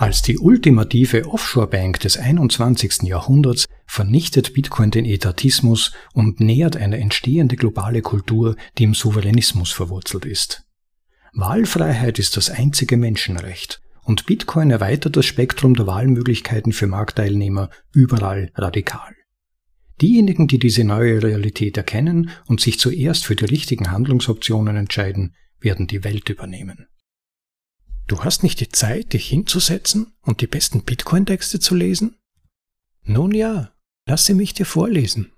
Als die ultimative Offshore-Bank des 21. Jahrhunderts vernichtet Bitcoin den Etatismus und nähert eine entstehende globale Kultur, die im Souveränismus verwurzelt ist. Wahlfreiheit ist das einzige Menschenrecht und Bitcoin erweitert das Spektrum der Wahlmöglichkeiten für Marktteilnehmer überall radikal. Diejenigen, die diese neue Realität erkennen und sich zuerst für die richtigen Handlungsoptionen entscheiden, werden die Welt übernehmen. Du hast nicht die Zeit, dich hinzusetzen und die besten Bitcoin-Texte zu lesen? Nun ja, lasse mich dir vorlesen.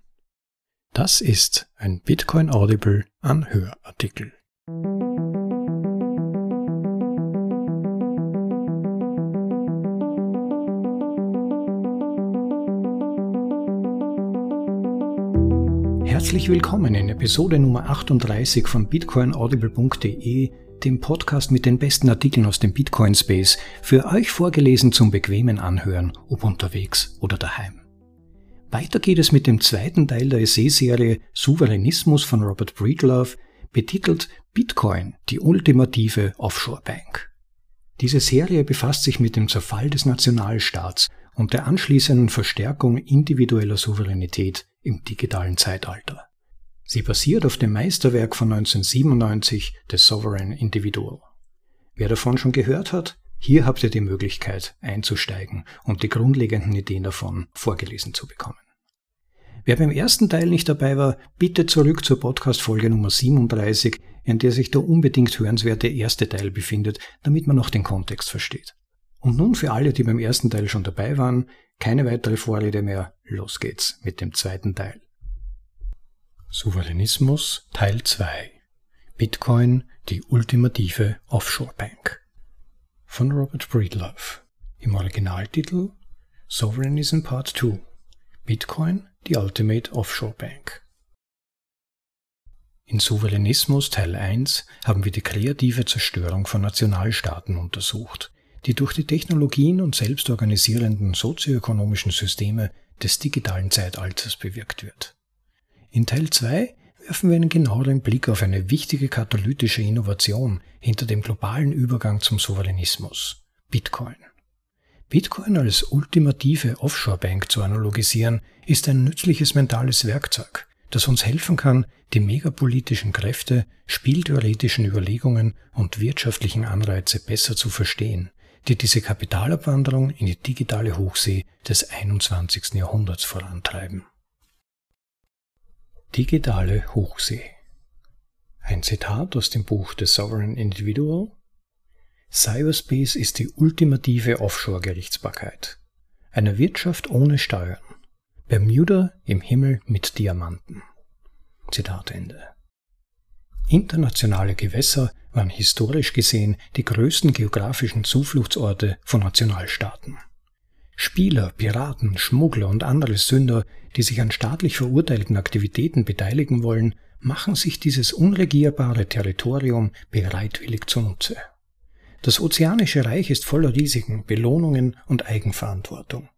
Das ist ein Bitcoin Audible Anhörartikel. Herzlich willkommen in Episode Nummer 38 von bitcoinaudible.de dem Podcast mit den besten Artikeln aus dem Bitcoin Space, für euch vorgelesen zum bequemen Anhören, ob unterwegs oder daheim. Weiter geht es mit dem zweiten Teil der Essayserie Souveränismus von Robert Breedlove, betitelt Bitcoin, die ultimative Offshore Bank. Diese Serie befasst sich mit dem Zerfall des Nationalstaats und der anschließenden Verstärkung individueller Souveränität im digitalen Zeitalter. Sie basiert auf dem Meisterwerk von 1997, The Sovereign Individual. Wer davon schon gehört hat, hier habt ihr die Möglichkeit einzusteigen und die grundlegenden Ideen davon vorgelesen zu bekommen. Wer beim ersten Teil nicht dabei war, bitte zurück zur Podcast-Folge Nummer 37, in der sich der unbedingt hörenswerte erste Teil befindet, damit man noch den Kontext versteht. Und nun für alle, die beim ersten Teil schon dabei waren, keine weitere Vorrede mehr, los geht's mit dem zweiten Teil. Souveränismus Teil 2 Bitcoin, die ultimative Offshore Bank von Robert Breedlove. Im Originaltitel Sovereignism Part 2 Bitcoin, die Ultimate Offshore Bank. In Souveränismus Teil 1 haben wir die kreative Zerstörung von Nationalstaaten untersucht, die durch die Technologien und selbstorganisierenden sozioökonomischen Systeme des digitalen Zeitalters bewirkt wird. In Teil 2 werfen wir einen genaueren Blick auf eine wichtige katalytische Innovation hinter dem globalen Übergang zum Souveränismus, Bitcoin. Bitcoin als ultimative Offshore-Bank zu analogisieren, ist ein nützliches mentales Werkzeug, das uns helfen kann, die megapolitischen Kräfte, spieltheoretischen Überlegungen und wirtschaftlichen Anreize besser zu verstehen, die diese Kapitalabwanderung in die digitale Hochsee des 21. Jahrhunderts vorantreiben. Digitale Hochsee. Ein Zitat aus dem Buch The Sovereign Individual. Cyberspace ist die ultimative Offshore-Gerichtsbarkeit. Eine Wirtschaft ohne Steuern. Bermuda im Himmel mit Diamanten. Zitat Ende. Internationale Gewässer waren historisch gesehen die größten geografischen Zufluchtsorte von Nationalstaaten. Spieler, Piraten, Schmuggler und andere Sünder, die sich an staatlich verurteilten Aktivitäten beteiligen wollen, machen sich dieses unregierbare Territorium bereitwillig zunutze. Das Ozeanische Reich ist voller Risiken, Belohnungen und Eigenverantwortung.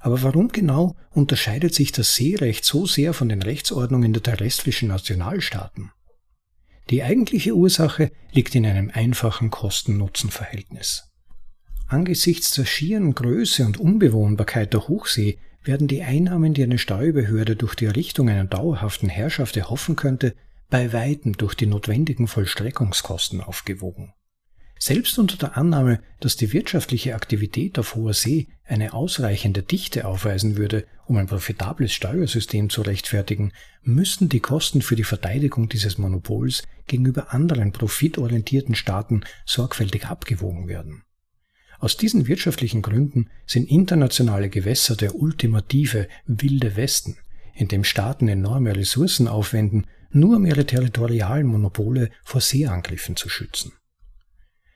Aber warum genau unterscheidet sich das Seerecht so sehr von den Rechtsordnungen der terrestrischen Nationalstaaten? Die eigentliche Ursache liegt in einem einfachen Kosten-Nutzen-Verhältnis. Angesichts der schieren Größe und Unbewohnbarkeit der Hochsee werden die Einnahmen, die eine Steuerbehörde durch die Errichtung einer dauerhaften Herrschaft erhoffen könnte, bei weitem durch die notwendigen Vollstreckungskosten aufgewogen. Selbst unter der Annahme, dass die wirtschaftliche Aktivität auf hoher See eine ausreichende Dichte aufweisen würde, um ein profitables Steuersystem zu rechtfertigen, müssten die Kosten für die Verteidigung dieses Monopols gegenüber anderen profitorientierten Staaten sorgfältig abgewogen werden. Aus diesen wirtschaftlichen Gründen sind internationale Gewässer der ultimative wilde Westen, in dem Staaten enorme Ressourcen aufwenden, nur um ihre territorialen Monopole vor Seeangriffen zu schützen.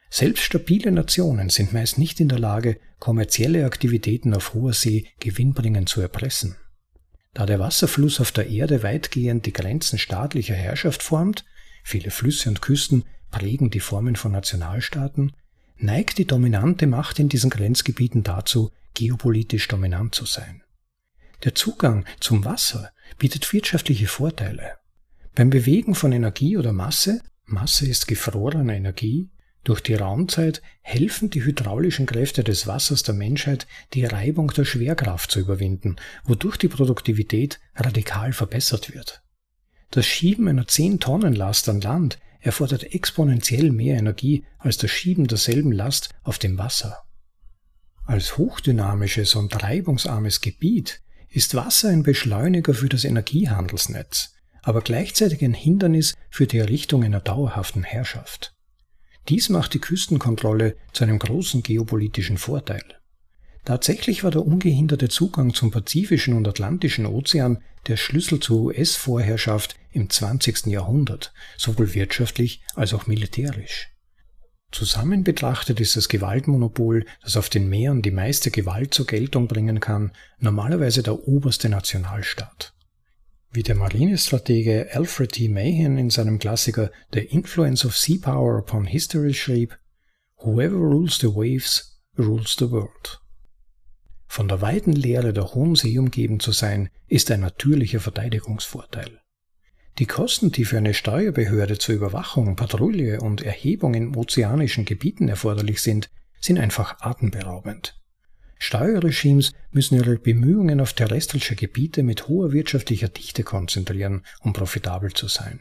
Selbst stabile Nationen sind meist nicht in der Lage, kommerzielle Aktivitäten auf hoher See gewinnbringend zu erpressen. Da der Wasserfluss auf der Erde weitgehend die Grenzen staatlicher Herrschaft formt, viele Flüsse und Küsten prägen die Formen von Nationalstaaten, neigt die dominante Macht in diesen Grenzgebieten dazu, geopolitisch dominant zu sein. Der Zugang zum Wasser bietet wirtschaftliche Vorteile. Beim Bewegen von Energie oder Masse, Masse ist gefrorene Energie, Durch die Raumzeit helfen die hydraulischen Kräfte des Wassers der Menschheit, die Reibung der Schwerkraft zu überwinden, wodurch die Produktivität radikal verbessert wird. Das Schieben einer 10-Tonnen-Last an Land erfordert exponentiell mehr Energie als das Schieben derselben Last auf dem Wasser. Als hochdynamisches und reibungsarmes Gebiet ist Wasser ein Beschleuniger für das Energiehandelsnetz, aber gleichzeitig ein Hindernis für die Errichtung einer dauerhaften Herrschaft. Dies macht die Küstenkontrolle zu einem großen geopolitischen Vorteil. Tatsächlich war der ungehinderte Zugang zum Pazifischen und Atlantischen Ozean der Schlüssel zur US-Vorherrschaft im 20. Jahrhundert, sowohl wirtschaftlich als auch militärisch. Zusammen betrachtet ist das Gewaltmonopol, das auf den Meeren die meiste Gewalt zur Geltung bringen kann, normalerweise der oberste Nationalstaat. Wie der Marinestratege Alfred T. Mahan in seinem Klassiker The Influence of Sea Power upon History schrieb, Whoever rules the waves, rules the world. Von der weiten Leere der hohen See umgeben zu sein, ist ein natürlicher Verteidigungsvorteil. Die Kosten, die für eine Steuerbehörde zur Überwachung, Patrouille und Erhebung in ozeanischen Gebieten erforderlich sind, sind einfach atemberaubend. Steuerregimes müssen ihre Bemühungen auf terrestrische Gebiete mit hoher wirtschaftlicher Dichte konzentrieren, um profitabel zu sein.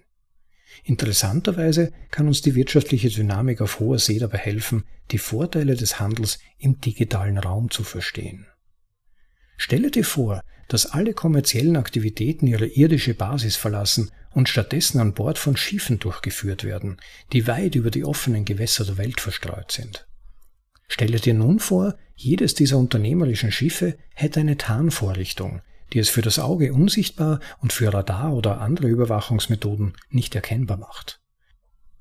Interessanterweise kann uns die wirtschaftliche Dynamik auf hoher See dabei helfen, die Vorteile des Handels im digitalen Raum zu verstehen. Stelle dir vor, dass alle kommerziellen Aktivitäten ihre irdische Basis verlassen und stattdessen an Bord von Schiffen durchgeführt werden, die weit über die offenen Gewässer der Welt verstreut sind. Stelle dir nun vor, jedes dieser unternehmerischen Schiffe hätte eine Tarnvorrichtung, die es für das Auge unsichtbar und für Radar oder andere Überwachungsmethoden nicht erkennbar macht.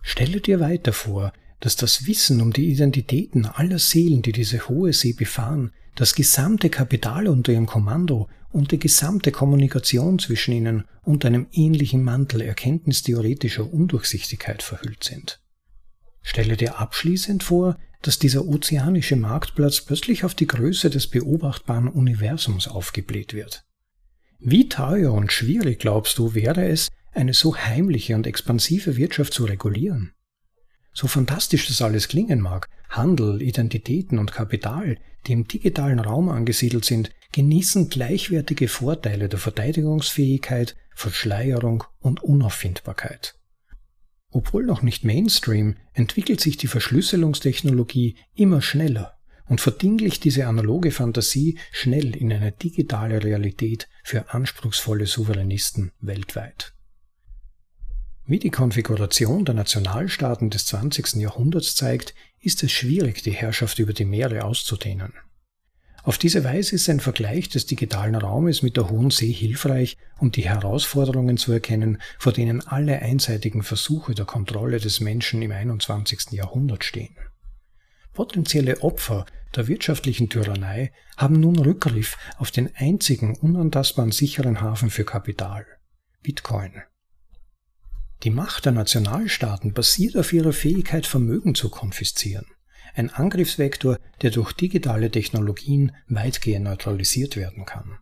Stelle dir weiter vor, dass das Wissen um die Identitäten aller Seelen, die diese hohe See befahren, das gesamte Kapital unter ihrem Kommando und die gesamte Kommunikation zwischen ihnen unter einem ähnlichen Mantel erkenntnistheoretischer Undurchsichtigkeit verhüllt sind. Stelle dir abschließend vor, dass dieser ozeanische Marktplatz plötzlich auf die Größe des beobachtbaren Universums aufgebläht wird. Wie teuer und schwierig, glaubst du, wäre es, eine so heimliche und expansive Wirtschaft zu regulieren? So fantastisch das alles klingen mag, Handel, Identitäten und Kapital, die im digitalen Raum angesiedelt sind, genießen gleichwertige Vorteile der Verteidigungsfähigkeit, Verschleierung und Unauffindbarkeit. Obwohl noch nicht Mainstream, entwickelt sich die Verschlüsselungstechnologie immer schneller und verdinglicht diese analoge Fantasie schnell in eine digitale Realität für anspruchsvolle Souveränisten weltweit. Wie die Konfiguration der Nationalstaaten des 20. Jahrhunderts zeigt, ist es schwierig, die Herrschaft über die Meere auszudehnen. Auf diese Weise ist ein Vergleich des digitalen Raumes mit der Hohen See hilfreich, um die Herausforderungen zu erkennen, vor denen alle einseitigen Versuche der Kontrolle des Menschen im 21. Jahrhundert stehen. Potenzielle Opfer der wirtschaftlichen Tyrannei haben nun Rückgriff auf den einzigen unantastbaren sicheren Hafen für Kapital, Bitcoin. Die Macht der Nationalstaaten basiert auf ihrer Fähigkeit, Vermögen zu konfiszieren ein Angriffsvektor, der durch digitale Technologien weitgehend neutralisiert werden kann.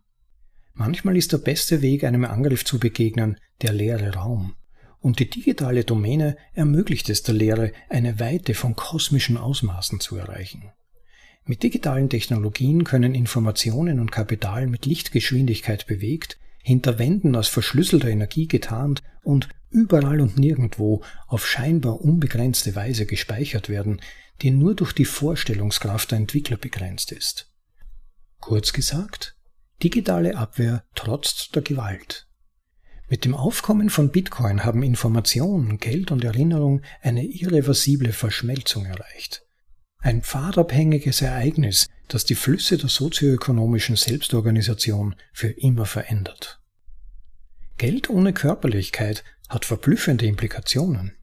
Manchmal ist der beste Weg, einem Angriff zu begegnen, der leere Raum. Und die digitale Domäne ermöglicht es der Lehre, eine Weite von kosmischen Ausmaßen zu erreichen. Mit digitalen Technologien können Informationen und Kapital mit Lichtgeschwindigkeit bewegt, hinter Wänden aus verschlüsselter Energie getarnt und überall und nirgendwo auf scheinbar unbegrenzte Weise gespeichert werden, die nur durch die Vorstellungskraft der Entwickler begrenzt ist. Kurz gesagt, digitale Abwehr trotzt der Gewalt. Mit dem Aufkommen von Bitcoin haben Information, Geld und Erinnerung eine irreversible Verschmelzung erreicht. Ein pfadabhängiges Ereignis, das die Flüsse der sozioökonomischen Selbstorganisation für immer verändert. Geld ohne Körperlichkeit hat verblüffende Implikationen.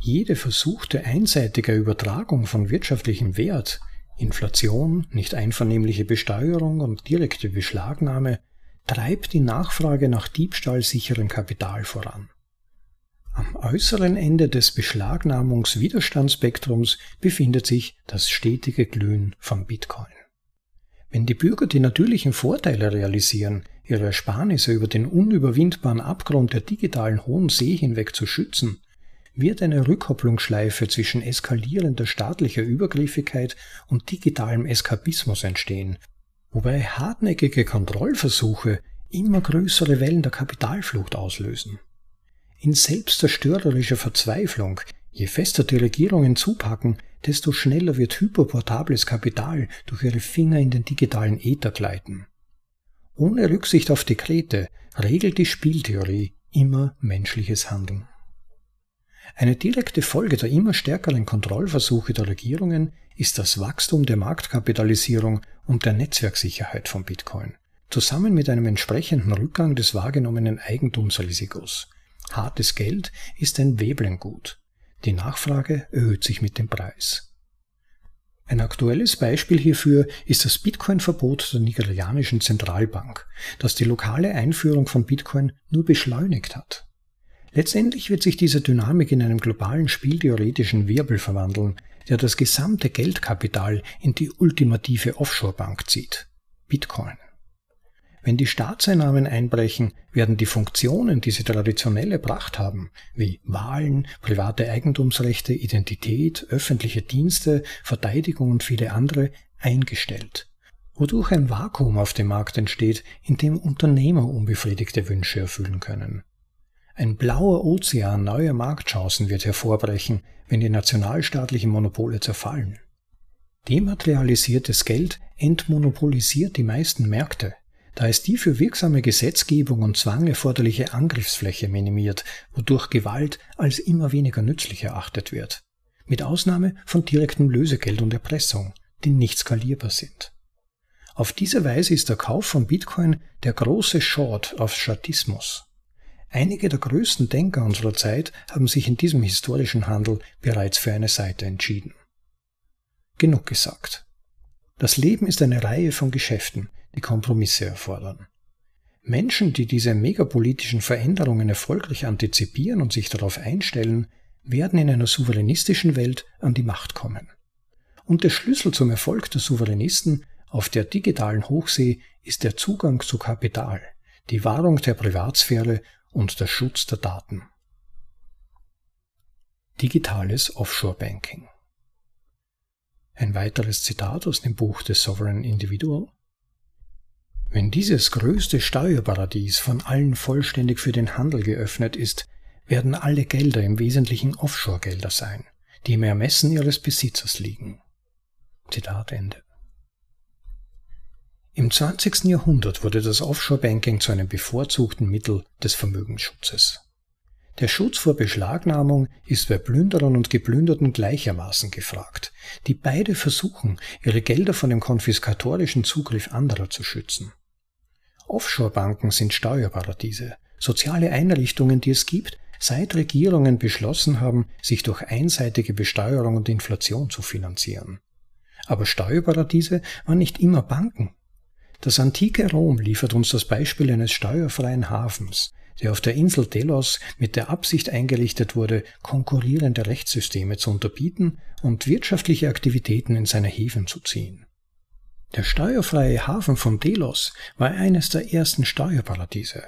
Jede versuchte einseitige Übertragung von wirtschaftlichem Wert, Inflation, nicht einvernehmliche Besteuerung und direkte Beschlagnahme treibt die Nachfrage nach diebstahlsicherem Kapital voran. Am äußeren Ende des Beschlagnahmungswiderstandsspektrums befindet sich das stetige Glühen von Bitcoin. Wenn die Bürger die natürlichen Vorteile realisieren, ihre Ersparnisse über den unüberwindbaren Abgrund der digitalen Hohen See hinweg zu schützen, wird eine Rückkopplungsschleife zwischen eskalierender staatlicher Übergriffigkeit und digitalem Eskapismus entstehen, wobei hartnäckige Kontrollversuche immer größere Wellen der Kapitalflucht auslösen. In selbstzerstörerischer Verzweiflung, je fester die Regierungen zupacken, desto schneller wird hyperportables Kapital durch ihre Finger in den digitalen Äther gleiten. Ohne Rücksicht auf Dekrete regelt die Spieltheorie immer menschliches Handeln. Eine direkte Folge der immer stärkeren Kontrollversuche der Regierungen ist das Wachstum der Marktkapitalisierung und der Netzwerksicherheit von Bitcoin, zusammen mit einem entsprechenden Rückgang des wahrgenommenen Eigentumsrisikos. Hartes Geld ist ein Weblengut. Die Nachfrage erhöht sich mit dem Preis. Ein aktuelles Beispiel hierfür ist das Bitcoin-Verbot der nigerianischen Zentralbank, das die lokale Einführung von Bitcoin nur beschleunigt hat. Letztendlich wird sich diese Dynamik in einem globalen spieltheoretischen Wirbel verwandeln, der das gesamte Geldkapital in die ultimative Offshore-Bank zieht. Bitcoin. Wenn die Staatseinnahmen einbrechen, werden die Funktionen, die sie traditionell erbracht haben, wie Wahlen, private Eigentumsrechte, Identität, öffentliche Dienste, Verteidigung und viele andere, eingestellt, wodurch ein Vakuum auf dem Markt entsteht, in dem Unternehmer unbefriedigte Wünsche erfüllen können. Ein blauer Ozean neuer Marktchancen wird hervorbrechen, wenn die nationalstaatlichen Monopole zerfallen. Dematerialisiertes Geld entmonopolisiert die meisten Märkte, da es die für wirksame Gesetzgebung und Zwang erforderliche Angriffsfläche minimiert, wodurch Gewalt als immer weniger nützlich erachtet wird, mit Ausnahme von direktem Lösegeld und Erpressung, die nicht skalierbar sind. Auf diese Weise ist der Kauf von Bitcoin der große Short auf Statismus. Einige der größten Denker unserer Zeit haben sich in diesem historischen Handel bereits für eine Seite entschieden. Genug gesagt. Das Leben ist eine Reihe von Geschäften, die Kompromisse erfordern. Menschen, die diese megapolitischen Veränderungen erfolgreich antizipieren und sich darauf einstellen, werden in einer souveränistischen Welt an die Macht kommen. Und der Schlüssel zum Erfolg der Souveränisten auf der digitalen Hochsee ist der Zugang zu Kapital, die Wahrung der Privatsphäre und der Schutz der Daten. Digitales Offshore Banking. Ein weiteres Zitat aus dem Buch The Sovereign Individual. Wenn dieses größte Steuerparadies von allen vollständig für den Handel geöffnet ist, werden alle Gelder im Wesentlichen Offshore-Gelder sein, die im Ermessen ihres Besitzers liegen. Zitat Ende. Im 20. Jahrhundert wurde das Offshore-Banking zu einem bevorzugten Mittel des Vermögensschutzes. Der Schutz vor Beschlagnahmung ist bei Plünderern und Geplünderten gleichermaßen gefragt, die beide versuchen, ihre Gelder von dem konfiskatorischen Zugriff anderer zu schützen. Offshore-Banken sind Steuerparadiese, soziale Einrichtungen, die es gibt, seit Regierungen beschlossen haben, sich durch einseitige Besteuerung und Inflation zu finanzieren. Aber Steuerparadiese waren nicht immer Banken. Das antike Rom liefert uns das Beispiel eines steuerfreien Hafens, der auf der Insel Delos mit der Absicht eingerichtet wurde, konkurrierende Rechtssysteme zu unterbieten und wirtschaftliche Aktivitäten in seine Häfen zu ziehen. Der steuerfreie Hafen von Delos war eines der ersten Steuerparadiese.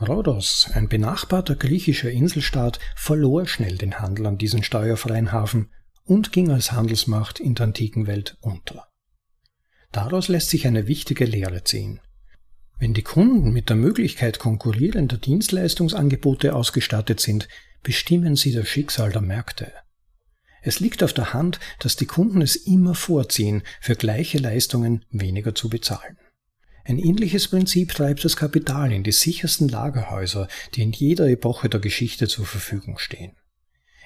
Rhodos, ein benachbarter griechischer Inselstaat, verlor schnell den Handel an diesen steuerfreien Hafen und ging als Handelsmacht in der antiken Welt unter. Daraus lässt sich eine wichtige Lehre ziehen. Wenn die Kunden mit der Möglichkeit konkurrierender Dienstleistungsangebote ausgestattet sind, bestimmen sie das Schicksal der Märkte. Es liegt auf der Hand, dass die Kunden es immer vorziehen, für gleiche Leistungen weniger zu bezahlen. Ein ähnliches Prinzip treibt das Kapital in die sichersten Lagerhäuser, die in jeder Epoche der Geschichte zur Verfügung stehen.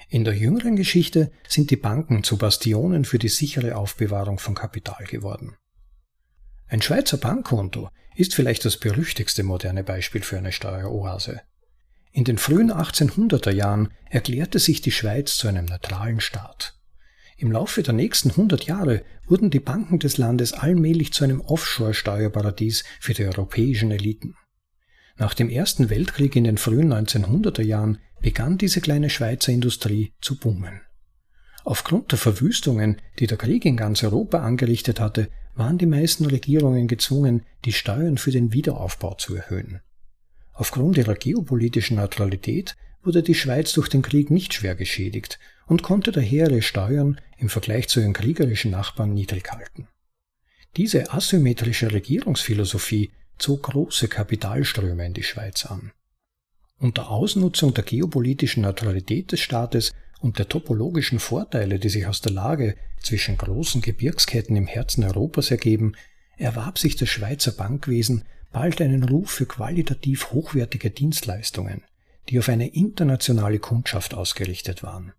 In der jüngeren Geschichte sind die Banken zu Bastionen für die sichere Aufbewahrung von Kapital geworden. Ein Schweizer Bankkonto ist vielleicht das berüchtigste moderne Beispiel für eine Steueroase. In den frühen 1800er Jahren erklärte sich die Schweiz zu einem neutralen Staat. Im Laufe der nächsten 100 Jahre wurden die Banken des Landes allmählich zu einem Offshore-Steuerparadies für die europäischen Eliten. Nach dem Ersten Weltkrieg in den frühen 1900er Jahren begann diese kleine Schweizer Industrie zu boomen. Aufgrund der Verwüstungen, die der Krieg in ganz Europa angerichtet hatte, waren die meisten Regierungen gezwungen, die Steuern für den Wiederaufbau zu erhöhen. Aufgrund ihrer geopolitischen Neutralität wurde die Schweiz durch den Krieg nicht schwer geschädigt und konnte daher ihre Steuern im Vergleich zu ihren kriegerischen Nachbarn niedrig halten. Diese asymmetrische Regierungsphilosophie zog große Kapitalströme in die Schweiz an. Unter Ausnutzung der geopolitischen Neutralität des Staates und der topologischen Vorteile, die sich aus der Lage zwischen großen Gebirgsketten im Herzen Europas ergeben, erwarb sich das Schweizer Bankwesen bald einen Ruf für qualitativ hochwertige Dienstleistungen, die auf eine internationale Kundschaft ausgerichtet waren.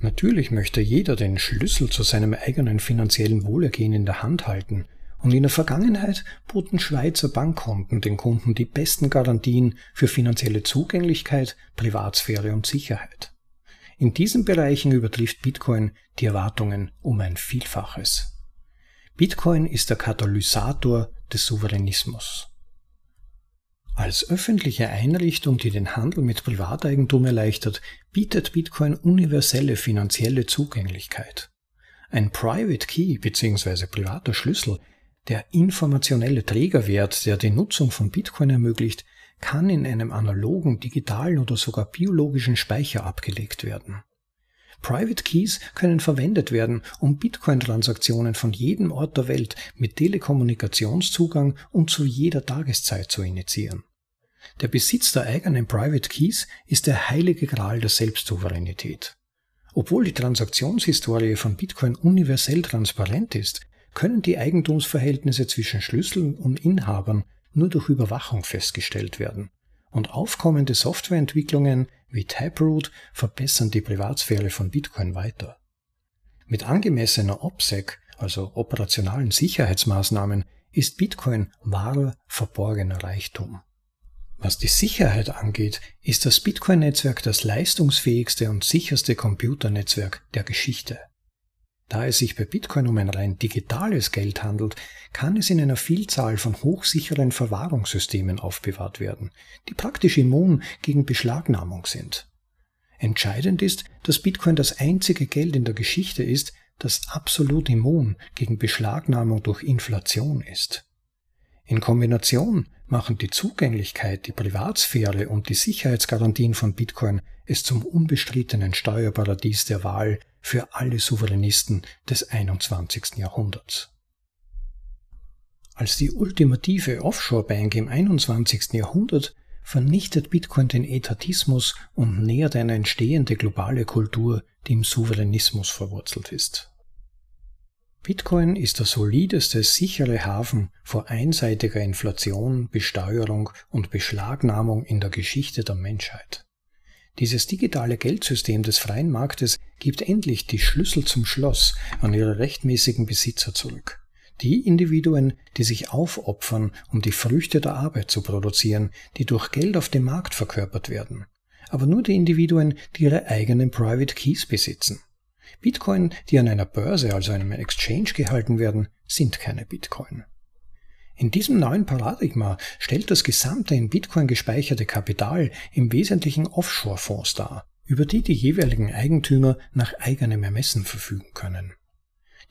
Natürlich möchte jeder den Schlüssel zu seinem eigenen finanziellen Wohlergehen in der Hand halten, und in der Vergangenheit boten Schweizer Bankkonten den Kunden die besten Garantien für finanzielle Zugänglichkeit, Privatsphäre und Sicherheit. In diesen Bereichen übertrifft Bitcoin die Erwartungen um ein Vielfaches. Bitcoin ist der Katalysator des Souveränismus. Als öffentliche Einrichtung, die den Handel mit Privateigentum erleichtert, bietet Bitcoin universelle finanzielle Zugänglichkeit. Ein Private Key bzw. privater Schlüssel, der informationelle Trägerwert, der die Nutzung von Bitcoin ermöglicht, kann in einem analogen, digitalen oder sogar biologischen Speicher abgelegt werden. Private Keys können verwendet werden, um Bitcoin-Transaktionen von jedem Ort der Welt mit Telekommunikationszugang und zu jeder Tageszeit zu initiieren. Der Besitz der eigenen Private Keys ist der heilige Gral der Selbstsouveränität. Obwohl die Transaktionshistorie von Bitcoin universell transparent ist, können die Eigentumsverhältnisse zwischen Schlüsseln und Inhabern nur durch Überwachung festgestellt werden und aufkommende Softwareentwicklungen wie Taproot verbessern die Privatsphäre von Bitcoin weiter. Mit angemessener OPSEC, also operationalen Sicherheitsmaßnahmen, ist Bitcoin wahrer verborgener Reichtum. Was die Sicherheit angeht, ist das Bitcoin-Netzwerk das leistungsfähigste und sicherste Computernetzwerk der Geschichte. Da es sich bei Bitcoin um ein rein digitales Geld handelt, kann es in einer Vielzahl von hochsicheren Verwahrungssystemen aufbewahrt werden, die praktisch immun gegen Beschlagnahmung sind. Entscheidend ist, dass Bitcoin das einzige Geld in der Geschichte ist, das absolut immun gegen Beschlagnahmung durch Inflation ist. In Kombination machen die Zugänglichkeit, die Privatsphäre und die Sicherheitsgarantien von Bitcoin es zum unbestrittenen Steuerparadies der Wahl für alle Souveränisten des 21. Jahrhunderts. Als die ultimative Offshore-Bank im 21. Jahrhundert vernichtet Bitcoin den Etatismus und nähert eine entstehende globale Kultur, die im Souveränismus verwurzelt ist. Bitcoin ist der solideste, sichere Hafen vor einseitiger Inflation, Besteuerung und Beschlagnahmung in der Geschichte der Menschheit. Dieses digitale Geldsystem des freien Marktes gibt endlich die Schlüssel zum Schloss an ihre rechtmäßigen Besitzer zurück. Die Individuen, die sich aufopfern, um die Früchte der Arbeit zu produzieren, die durch Geld auf dem Markt verkörpert werden. Aber nur die Individuen, die ihre eigenen Private Keys besitzen. Bitcoin, die an einer Börse, also einem Exchange gehalten werden, sind keine Bitcoin. In diesem neuen Paradigma stellt das gesamte in Bitcoin gespeicherte Kapital im Wesentlichen Offshore-Fonds dar, über die die jeweiligen Eigentümer nach eigenem Ermessen verfügen können.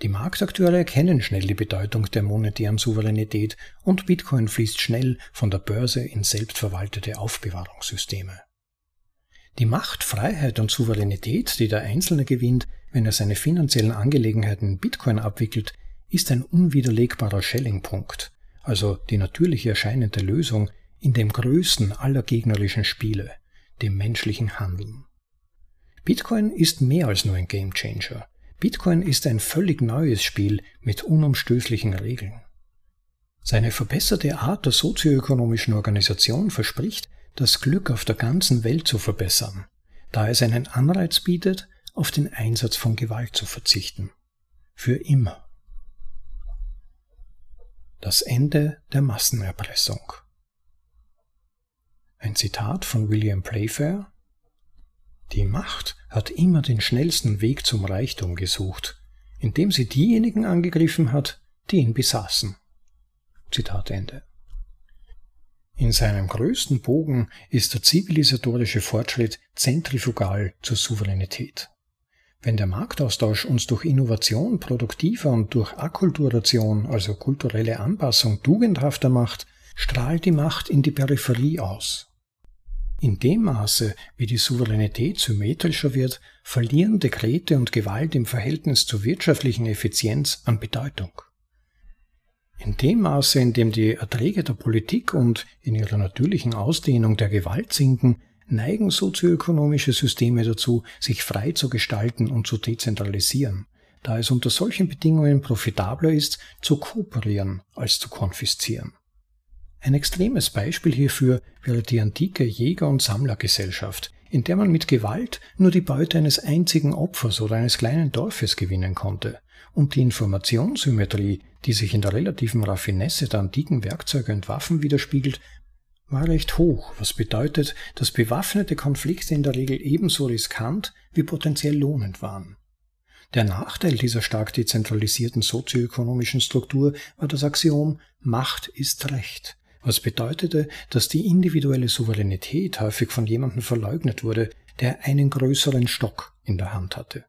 Die Marktakteure erkennen schnell die Bedeutung der monetären Souveränität und Bitcoin fließt schnell von der Börse in selbstverwaltete Aufbewahrungssysteme. Die Macht, Freiheit und Souveränität, die der Einzelne gewinnt, wenn er seine finanziellen Angelegenheiten in Bitcoin abwickelt, ist ein unwiderlegbarer Schellingpunkt, also die natürlich erscheinende Lösung in dem größten aller gegnerischen Spiele, dem menschlichen Handeln. Bitcoin ist mehr als nur ein Gamechanger. Bitcoin ist ein völlig neues Spiel mit unumstößlichen Regeln. Seine verbesserte Art der sozioökonomischen Organisation verspricht, das Glück auf der ganzen Welt zu verbessern, da es einen Anreiz bietet, auf den Einsatz von Gewalt zu verzichten. Für immer. Das Ende der Massenerpressung. Ein Zitat von William Playfair Die Macht hat immer den schnellsten Weg zum Reichtum gesucht, indem sie diejenigen angegriffen hat, die ihn besaßen. Zitat Ende. In seinem größten Bogen ist der zivilisatorische Fortschritt zentrifugal zur Souveränität. Wenn der Marktaustausch uns durch Innovation produktiver und durch Akkulturation, also kulturelle Anpassung, tugendhafter macht, strahlt die Macht in die Peripherie aus. In dem Maße, wie die Souveränität symmetrischer wird, verlieren Dekrete und Gewalt im Verhältnis zur wirtschaftlichen Effizienz an Bedeutung. In dem Maße, in dem die Erträge der Politik und in ihrer natürlichen Ausdehnung der Gewalt sinken, neigen sozioökonomische Systeme dazu, sich frei zu gestalten und zu dezentralisieren, da es unter solchen Bedingungen profitabler ist, zu kooperieren als zu konfiszieren. Ein extremes Beispiel hierfür wäre die antike Jäger- und Sammlergesellschaft, in der man mit Gewalt nur die Beute eines einzigen Opfers oder eines kleinen Dorfes gewinnen konnte, und die Informationssymmetrie, die sich in der relativen Raffinesse der antiken Werkzeuge und Waffen widerspiegelt, war recht hoch, was bedeutet, dass bewaffnete Konflikte in der Regel ebenso riskant wie potenziell lohnend waren. Der Nachteil dieser stark dezentralisierten sozioökonomischen Struktur war das Axiom Macht ist Recht, was bedeutete, dass die individuelle Souveränität häufig von jemandem verleugnet wurde, der einen größeren Stock in der Hand hatte.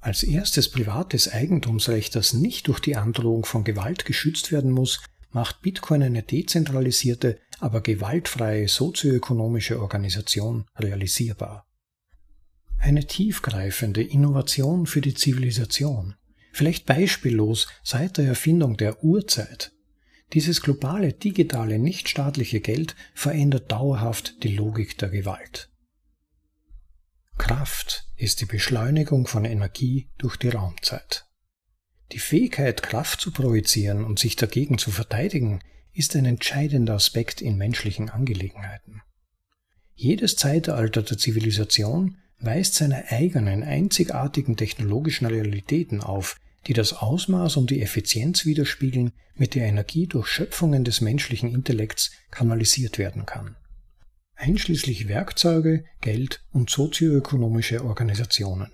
Als erstes privates Eigentumsrecht, das nicht durch die Androhung von Gewalt geschützt werden muss, macht Bitcoin eine dezentralisierte, aber gewaltfreie sozioökonomische Organisation realisierbar. Eine tiefgreifende Innovation für die Zivilisation, vielleicht beispiellos seit der Erfindung der Urzeit, dieses globale, digitale, nichtstaatliche Geld verändert dauerhaft die Logik der Gewalt. Kraft ist die Beschleunigung von Energie durch die Raumzeit. Die Fähigkeit, Kraft zu projizieren und sich dagegen zu verteidigen, ist ein entscheidender Aspekt in menschlichen Angelegenheiten. Jedes Zeitalter der Zivilisation weist seine eigenen einzigartigen technologischen Realitäten auf, die das Ausmaß und die Effizienz widerspiegeln, mit der Energie durch Schöpfungen des menschlichen Intellekts kanalisiert werden kann. Einschließlich Werkzeuge, Geld und sozioökonomische Organisationen.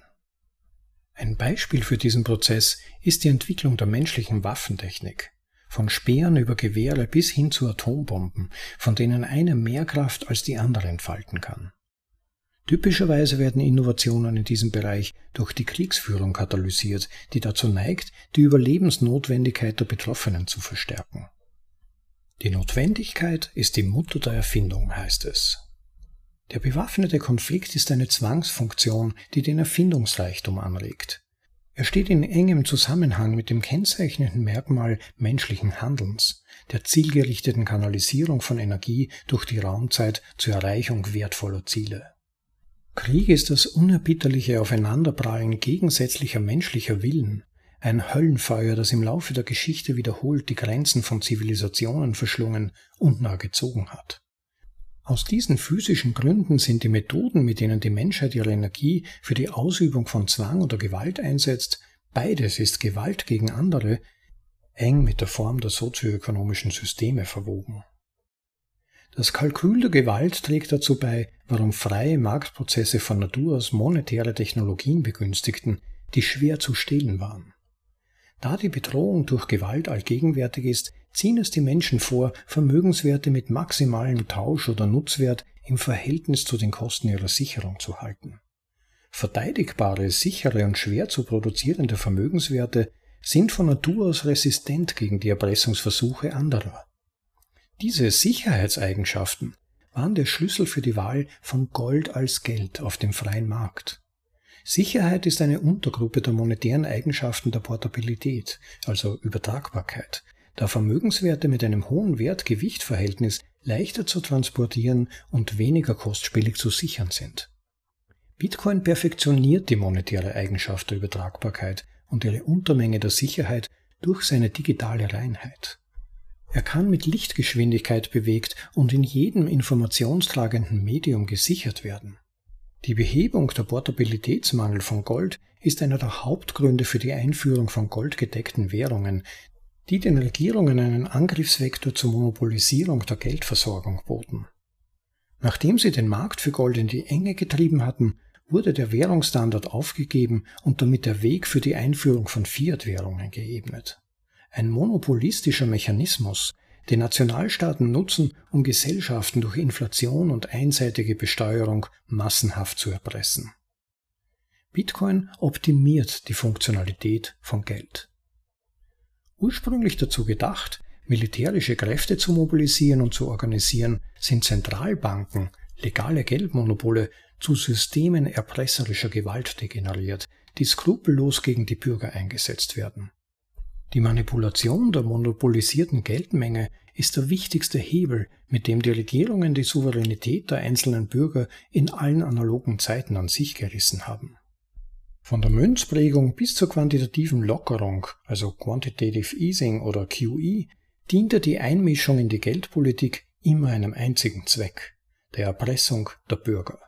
Ein Beispiel für diesen Prozess ist die Entwicklung der menschlichen Waffentechnik. Von Speeren über Gewehre bis hin zu Atombomben, von denen eine mehr Kraft als die andere entfalten kann. Typischerweise werden Innovationen in diesem Bereich durch die Kriegsführung katalysiert, die dazu neigt, die Überlebensnotwendigkeit der Betroffenen zu verstärken. Die Notwendigkeit ist die Mutter der Erfindung, heißt es. Der bewaffnete Konflikt ist eine Zwangsfunktion, die den Erfindungsreichtum anregt. Er steht in engem Zusammenhang mit dem kennzeichnenden Merkmal menschlichen Handelns, der zielgerichteten Kanalisierung von Energie durch die Raumzeit zur Erreichung wertvoller Ziele. Krieg ist das unerbitterliche Aufeinanderprallen gegensätzlicher menschlicher Willen, ein Höllenfeuer, das im Laufe der Geschichte wiederholt die Grenzen von Zivilisationen verschlungen und nahe gezogen hat. Aus diesen physischen Gründen sind die Methoden, mit denen die Menschheit ihre Energie für die Ausübung von Zwang oder Gewalt einsetzt, beides ist Gewalt gegen andere, eng mit der Form der sozioökonomischen Systeme verwoben. Das Kalkül der Gewalt trägt dazu bei, warum freie Marktprozesse von Natur aus monetäre Technologien begünstigten, die schwer zu stehlen waren. Da die Bedrohung durch Gewalt allgegenwärtig ist, ziehen es die Menschen vor, Vermögenswerte mit maximalem Tausch oder Nutzwert im Verhältnis zu den Kosten ihrer Sicherung zu halten. Verteidigbare, sichere und schwer zu produzierende Vermögenswerte sind von Natur aus resistent gegen die Erpressungsversuche anderer. Diese Sicherheitseigenschaften waren der Schlüssel für die Wahl von Gold als Geld auf dem freien Markt. Sicherheit ist eine Untergruppe der monetären Eigenschaften der Portabilität, also Übertragbarkeit, da Vermögenswerte mit einem hohen Wert-Gewicht-Verhältnis leichter zu transportieren und weniger kostspielig zu sichern sind. Bitcoin perfektioniert die monetäre Eigenschaft der Übertragbarkeit und ihre Untermenge der Sicherheit durch seine digitale Reinheit. Er kann mit Lichtgeschwindigkeit bewegt und in jedem informationstragenden Medium gesichert werden. Die Behebung der Portabilitätsmangel von Gold ist einer der Hauptgründe für die Einführung von goldgedeckten Währungen, die den Regierungen einen Angriffsvektor zur Monopolisierung der Geldversorgung boten. Nachdem sie den Markt für Gold in die Enge getrieben hatten, wurde der Währungsstandard aufgegeben und damit der Weg für die Einführung von Fiat-Währungen geebnet ein monopolistischer Mechanismus, den Nationalstaaten nutzen, um Gesellschaften durch Inflation und einseitige Besteuerung massenhaft zu erpressen. Bitcoin optimiert die Funktionalität von Geld. Ursprünglich dazu gedacht, militärische Kräfte zu mobilisieren und zu organisieren, sind Zentralbanken legale Geldmonopole zu Systemen erpresserischer Gewalt degeneriert, die skrupellos gegen die Bürger eingesetzt werden. Die Manipulation der monopolisierten Geldmenge ist der wichtigste Hebel, mit dem die Regierungen die Souveränität der einzelnen Bürger in allen analogen Zeiten an sich gerissen haben. Von der Münzprägung bis zur quantitativen Lockerung, also Quantitative Easing oder QE, diente die Einmischung in die Geldpolitik immer einem einzigen Zweck, der Erpressung der Bürger.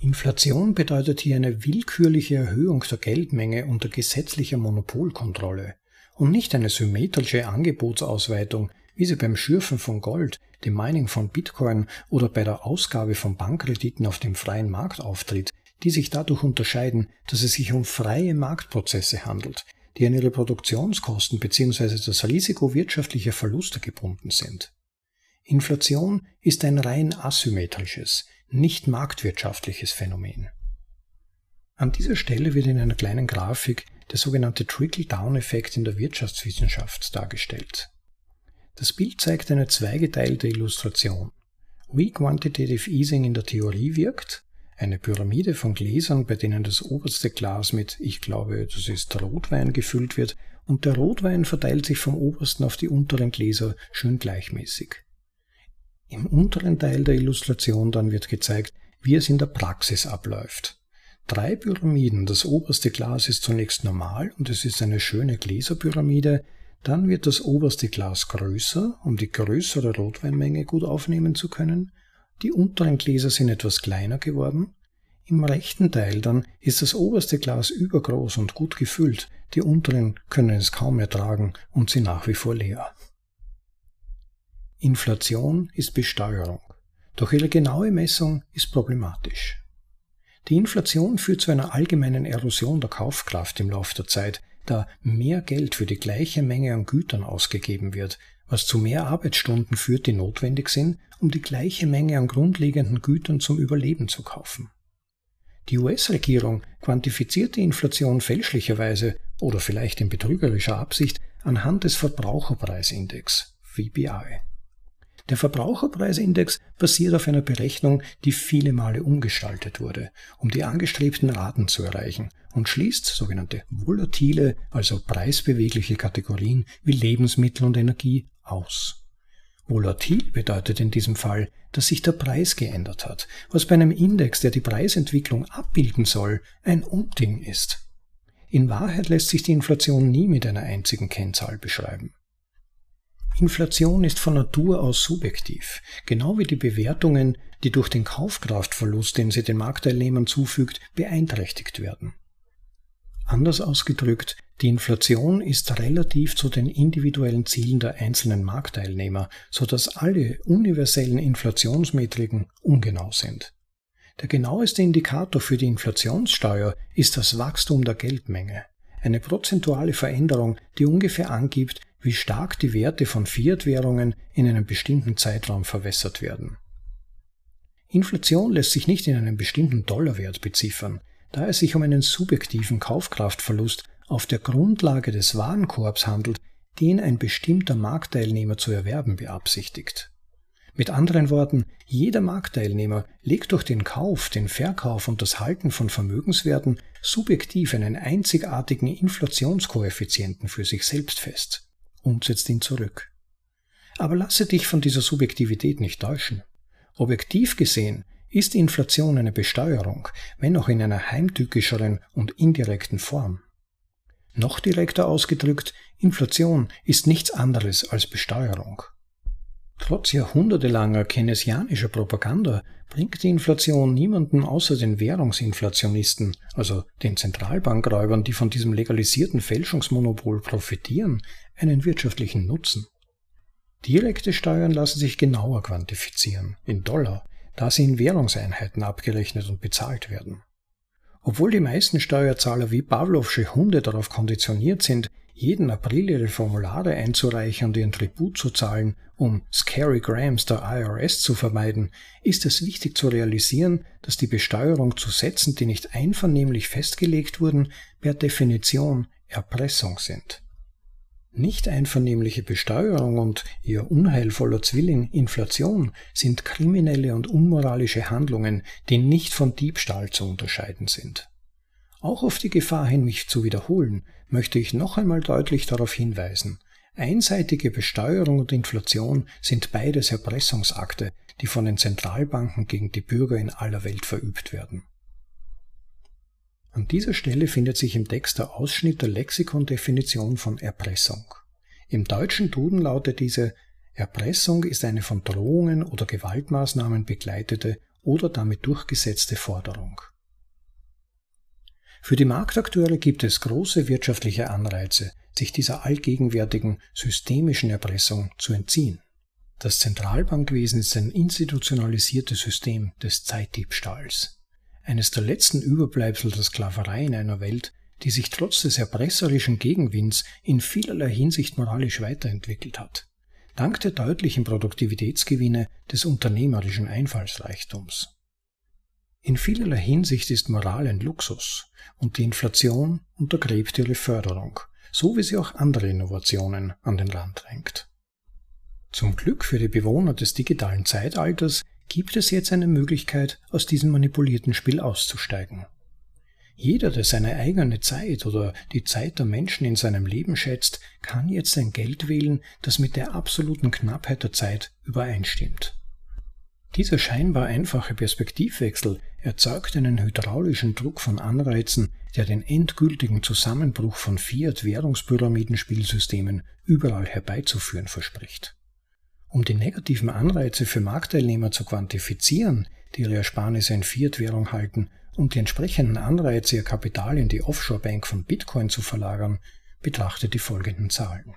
Inflation bedeutet hier eine willkürliche Erhöhung der Geldmenge unter gesetzlicher Monopolkontrolle und nicht eine symmetrische Angebotsausweitung, wie sie beim Schürfen von Gold, dem Mining von Bitcoin oder bei der Ausgabe von Bankkrediten auf dem freien Markt auftritt, die sich dadurch unterscheiden, dass es sich um freie Marktprozesse handelt, die an ihre Produktionskosten bzw. das Risiko wirtschaftlicher Verluste gebunden sind. Inflation ist ein rein asymmetrisches, nicht marktwirtschaftliches Phänomen. An dieser Stelle wird in einer kleinen Grafik der sogenannte Trickle-Down-Effekt in der Wirtschaftswissenschaft dargestellt. Das Bild zeigt eine zweigeteilte Illustration. Wie Quantitative Easing in der Theorie wirkt, eine Pyramide von Gläsern, bei denen das oberste Glas mit, ich glaube, das ist Rotwein gefüllt wird, und der Rotwein verteilt sich vom obersten auf die unteren Gläser schön gleichmäßig. Im unteren Teil der Illustration dann wird gezeigt, wie es in der Praxis abläuft. Drei Pyramiden, das oberste Glas ist zunächst normal und es ist eine schöne Gläserpyramide, dann wird das oberste Glas größer, um die größere Rotweinmenge gut aufnehmen zu können, die unteren Gläser sind etwas kleiner geworden, im rechten Teil dann ist das oberste Glas übergroß und gut gefüllt, die unteren können es kaum mehr tragen und sind nach wie vor leer. Inflation ist Besteuerung, doch ihre genaue Messung ist problematisch. Die Inflation führt zu einer allgemeinen Erosion der Kaufkraft im Laufe der Zeit, da mehr Geld für die gleiche Menge an Gütern ausgegeben wird, was zu mehr Arbeitsstunden führt, die notwendig sind, um die gleiche Menge an grundlegenden Gütern zum Überleben zu kaufen. Die US-Regierung quantifiziert die Inflation fälschlicherweise oder vielleicht in betrügerischer Absicht anhand des Verbraucherpreisindex VBI. Der Verbraucherpreisindex basiert auf einer Berechnung, die viele Male umgestaltet wurde, um die angestrebten Raten zu erreichen und schließt sogenannte volatile, also preisbewegliche Kategorien wie Lebensmittel und Energie aus. Volatil bedeutet in diesem Fall, dass sich der Preis geändert hat, was bei einem Index, der die Preisentwicklung abbilden soll, ein Unding ist. In Wahrheit lässt sich die Inflation nie mit einer einzigen Kennzahl beschreiben. Inflation ist von Natur aus subjektiv, genau wie die Bewertungen, die durch den Kaufkraftverlust, den sie den Marktteilnehmern zufügt, beeinträchtigt werden. Anders ausgedrückt, die Inflation ist relativ zu den individuellen Zielen der einzelnen Marktteilnehmer, so dass alle universellen Inflationsmetriken ungenau sind. Der genaueste Indikator für die Inflationssteuer ist das Wachstum der Geldmenge, eine prozentuale Veränderung, die ungefähr angibt, wie stark die Werte von Fiat-Währungen in einem bestimmten Zeitraum verwässert werden. Inflation lässt sich nicht in einem bestimmten Dollarwert beziffern, da es sich um einen subjektiven Kaufkraftverlust auf der Grundlage des Warenkorbs handelt, den ein bestimmter Marktteilnehmer zu erwerben beabsichtigt. Mit anderen Worten, jeder Marktteilnehmer legt durch den Kauf, den Verkauf und das Halten von Vermögenswerten subjektiv einen einzigartigen Inflationskoeffizienten für sich selbst fest und setzt ihn zurück. Aber lasse dich von dieser Subjektivität nicht täuschen. Objektiv gesehen ist Inflation eine Besteuerung, wenn auch in einer heimtückischeren und indirekten Form. Noch direkter ausgedrückt, Inflation ist nichts anderes als Besteuerung. Trotz jahrhundertelanger keynesianischer Propaganda bringt die Inflation niemanden außer den Währungsinflationisten, also den Zentralbankräubern, die von diesem legalisierten Fälschungsmonopol profitieren, einen wirtschaftlichen Nutzen. Direkte Steuern lassen sich genauer quantifizieren, in Dollar, da sie in Währungseinheiten abgerechnet und bezahlt werden. Obwohl die meisten Steuerzahler wie Pavlovsche Hunde darauf konditioniert sind, jeden April ihre Formulare einzureichen und ihren Tribut zu zahlen, um Scary Grams der IRS zu vermeiden, ist es wichtig zu realisieren, dass die Besteuerung zu Sätzen, die nicht einvernehmlich festgelegt wurden, per Definition Erpressung sind. Nicht einvernehmliche Besteuerung und ihr unheilvoller Zwilling Inflation sind kriminelle und unmoralische Handlungen, die nicht von Diebstahl zu unterscheiden sind. Auch auf die Gefahr hin, mich zu wiederholen, möchte ich noch einmal deutlich darauf hinweisen, einseitige Besteuerung und Inflation sind beides Erpressungsakte, die von den Zentralbanken gegen die Bürger in aller Welt verübt werden. An dieser Stelle findet sich im Text der Ausschnitt der Lexikon-Definition von Erpressung. Im deutschen Duden lautet diese Erpressung ist eine von Drohungen oder Gewaltmaßnahmen begleitete oder damit durchgesetzte Forderung. Für die Marktakteure gibt es große wirtschaftliche Anreize, sich dieser allgegenwärtigen systemischen Erpressung zu entziehen. Das Zentralbankwesen ist ein institutionalisiertes System des Zeitdiebstahls eines der letzten Überbleibsel der Sklaverei in einer Welt, die sich trotz des erpresserischen Gegenwinds in vielerlei Hinsicht moralisch weiterentwickelt hat, dank der deutlichen Produktivitätsgewinne des unternehmerischen Einfallsreichtums. In vielerlei Hinsicht ist Moral ein Luxus und die Inflation untergräbt ihre Förderung, so wie sie auch andere Innovationen an den Rand drängt. Zum Glück für die Bewohner des digitalen Zeitalters gibt es jetzt eine Möglichkeit, aus diesem manipulierten Spiel auszusteigen. Jeder, der seine eigene Zeit oder die Zeit der Menschen in seinem Leben schätzt, kann jetzt ein Geld wählen, das mit der absoluten Knappheit der Zeit übereinstimmt. Dieser scheinbar einfache Perspektivwechsel erzeugt einen hydraulischen Druck von Anreizen, der den endgültigen Zusammenbruch von Fiat-Währungspyramidenspielsystemen überall herbeizuführen verspricht. Um die negativen Anreize für Marktteilnehmer zu quantifizieren, die ihre Ersparnisse in Fiat-Währung halten, und die entsprechenden Anreize, ihr Kapital in die Offshore-Bank von Bitcoin zu verlagern, betrachtet die folgenden Zahlen.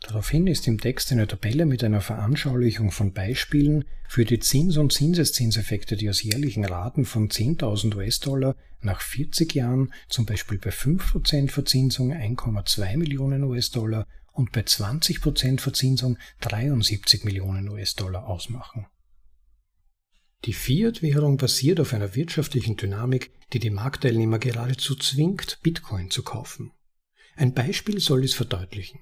Daraufhin ist im Text eine Tabelle mit einer Veranschaulichung von Beispielen für die Zins- und Zinseszinseffekte, die aus jährlichen Raten von 10.000 US-Dollar nach 40 Jahren, zum Beispiel bei 5% Verzinsung 1,2 Millionen US-Dollar und bei 20% Verzinsung 73 Millionen US-Dollar ausmachen. Die Fiat-Währung basiert auf einer wirtschaftlichen Dynamik, die die Marktteilnehmer geradezu zwingt, Bitcoin zu kaufen. Ein Beispiel soll es verdeutlichen.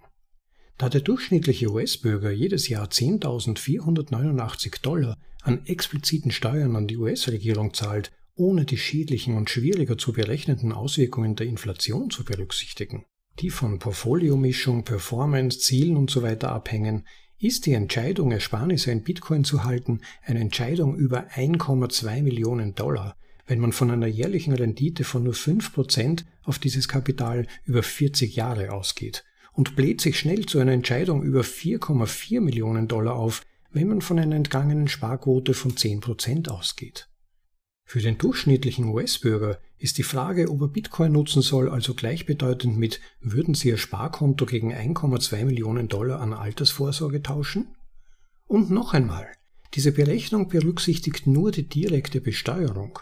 Da der durchschnittliche US-Bürger jedes Jahr 10.489 Dollar an expliziten Steuern an die US-Regierung zahlt, ohne die schädlichen und schwieriger zu berechnenden Auswirkungen der Inflation zu berücksichtigen, die von Portfoliomischung, Performance, Zielen usw. So abhängen, ist die Entscheidung, Ersparnisse in Bitcoin zu halten, eine Entscheidung über 1,2 Millionen Dollar, wenn man von einer jährlichen Rendite von nur 5% auf dieses Kapital über 40 Jahre ausgeht und bläht sich schnell zu einer Entscheidung über 4,4 Millionen Dollar auf, wenn man von einer entgangenen Sparquote von 10% ausgeht. Für den durchschnittlichen US-Bürger ist die Frage, ob er Bitcoin nutzen soll, also gleichbedeutend mit würden Sie Ihr Sparkonto gegen 1,2 Millionen Dollar an Altersvorsorge tauschen? Und noch einmal, diese Berechnung berücksichtigt nur die direkte Besteuerung.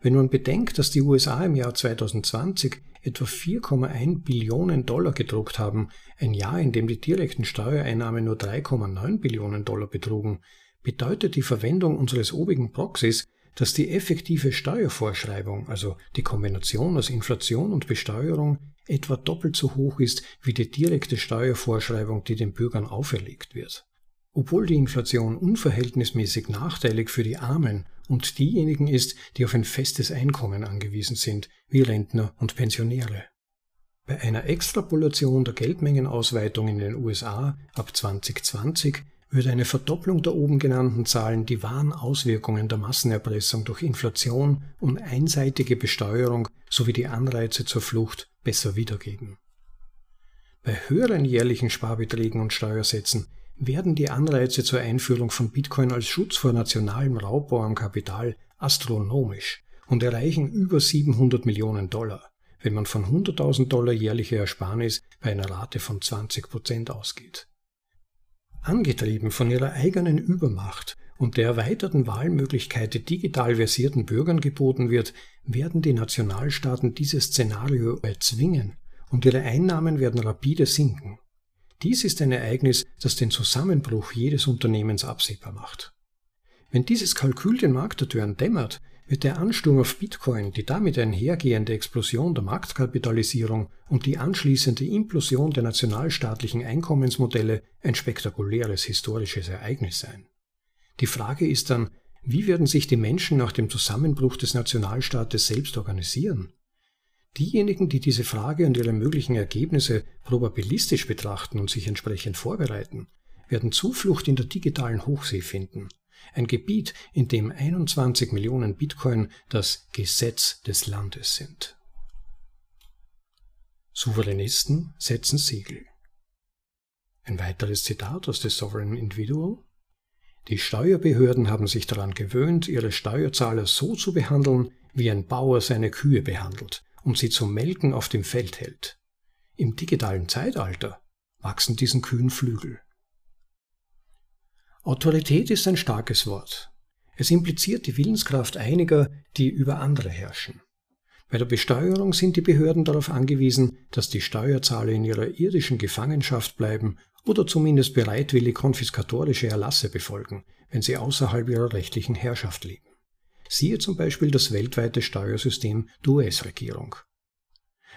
Wenn man bedenkt, dass die USA im Jahr 2020 etwa 4,1 Billionen Dollar gedruckt haben, ein Jahr, in dem die direkten Steuereinnahmen nur 3,9 Billionen Dollar betrugen, bedeutet die Verwendung unseres obigen Proxys, dass die effektive Steuervorschreibung, also die Kombination aus Inflation und Besteuerung, etwa doppelt so hoch ist wie die direkte Steuervorschreibung, die den Bürgern auferlegt wird. Obwohl die Inflation unverhältnismäßig nachteilig für die Armen und diejenigen ist, die auf ein festes Einkommen angewiesen sind, wie Rentner und Pensionäre. Bei einer Extrapolation der Geldmengenausweitung in den USA ab 2020 würde eine Verdopplung der oben genannten Zahlen die wahren Auswirkungen der Massenerpressung durch Inflation und einseitige Besteuerung sowie die Anreize zur Flucht besser wiedergeben. Bei höheren jährlichen Sparbeträgen und Steuersätzen werden die Anreize zur Einführung von Bitcoin als Schutz vor nationalem Raubbau am Kapital astronomisch und erreichen über 700 Millionen Dollar, wenn man von 100.000 Dollar jährlicher Ersparnis bei einer Rate von 20 Prozent ausgeht. Angetrieben von ihrer eigenen Übermacht und der erweiterten Wahlmöglichkeit, die digital versierten Bürgern geboten wird, werden die Nationalstaaten dieses Szenario erzwingen und ihre Einnahmen werden rapide sinken. Dies ist ein Ereignis, das den Zusammenbruch jedes Unternehmens absehbar macht. Wenn dieses Kalkül den Marktakteuren dämmert, wird der Ansturm auf Bitcoin, die damit einhergehende Explosion der Marktkapitalisierung und die anschließende Implosion der nationalstaatlichen Einkommensmodelle ein spektakuläres historisches Ereignis sein. Die Frage ist dann, wie werden sich die Menschen nach dem Zusammenbruch des Nationalstaates selbst organisieren? Diejenigen, die diese Frage und ihre möglichen Ergebnisse probabilistisch betrachten und sich entsprechend vorbereiten, werden Zuflucht in der digitalen Hochsee finden ein Gebiet, in dem 21 Millionen Bitcoin das Gesetz des Landes sind. Souveränisten setzen Segel. Ein weiteres Zitat aus The Sovereign Individual. Die Steuerbehörden haben sich daran gewöhnt, ihre Steuerzahler so zu behandeln, wie ein Bauer seine Kühe behandelt und sie zum Melken auf dem Feld hält. Im digitalen Zeitalter wachsen diesen Kühen Flügel. Autorität ist ein starkes Wort. Es impliziert die Willenskraft einiger, die über andere herrschen. Bei der Besteuerung sind die Behörden darauf angewiesen, dass die Steuerzahler in ihrer irdischen Gefangenschaft bleiben oder zumindest bereitwillig konfiskatorische Erlasse befolgen, wenn sie außerhalb ihrer rechtlichen Herrschaft leben. Siehe zum Beispiel das weltweite Steuersystem der US-Regierung.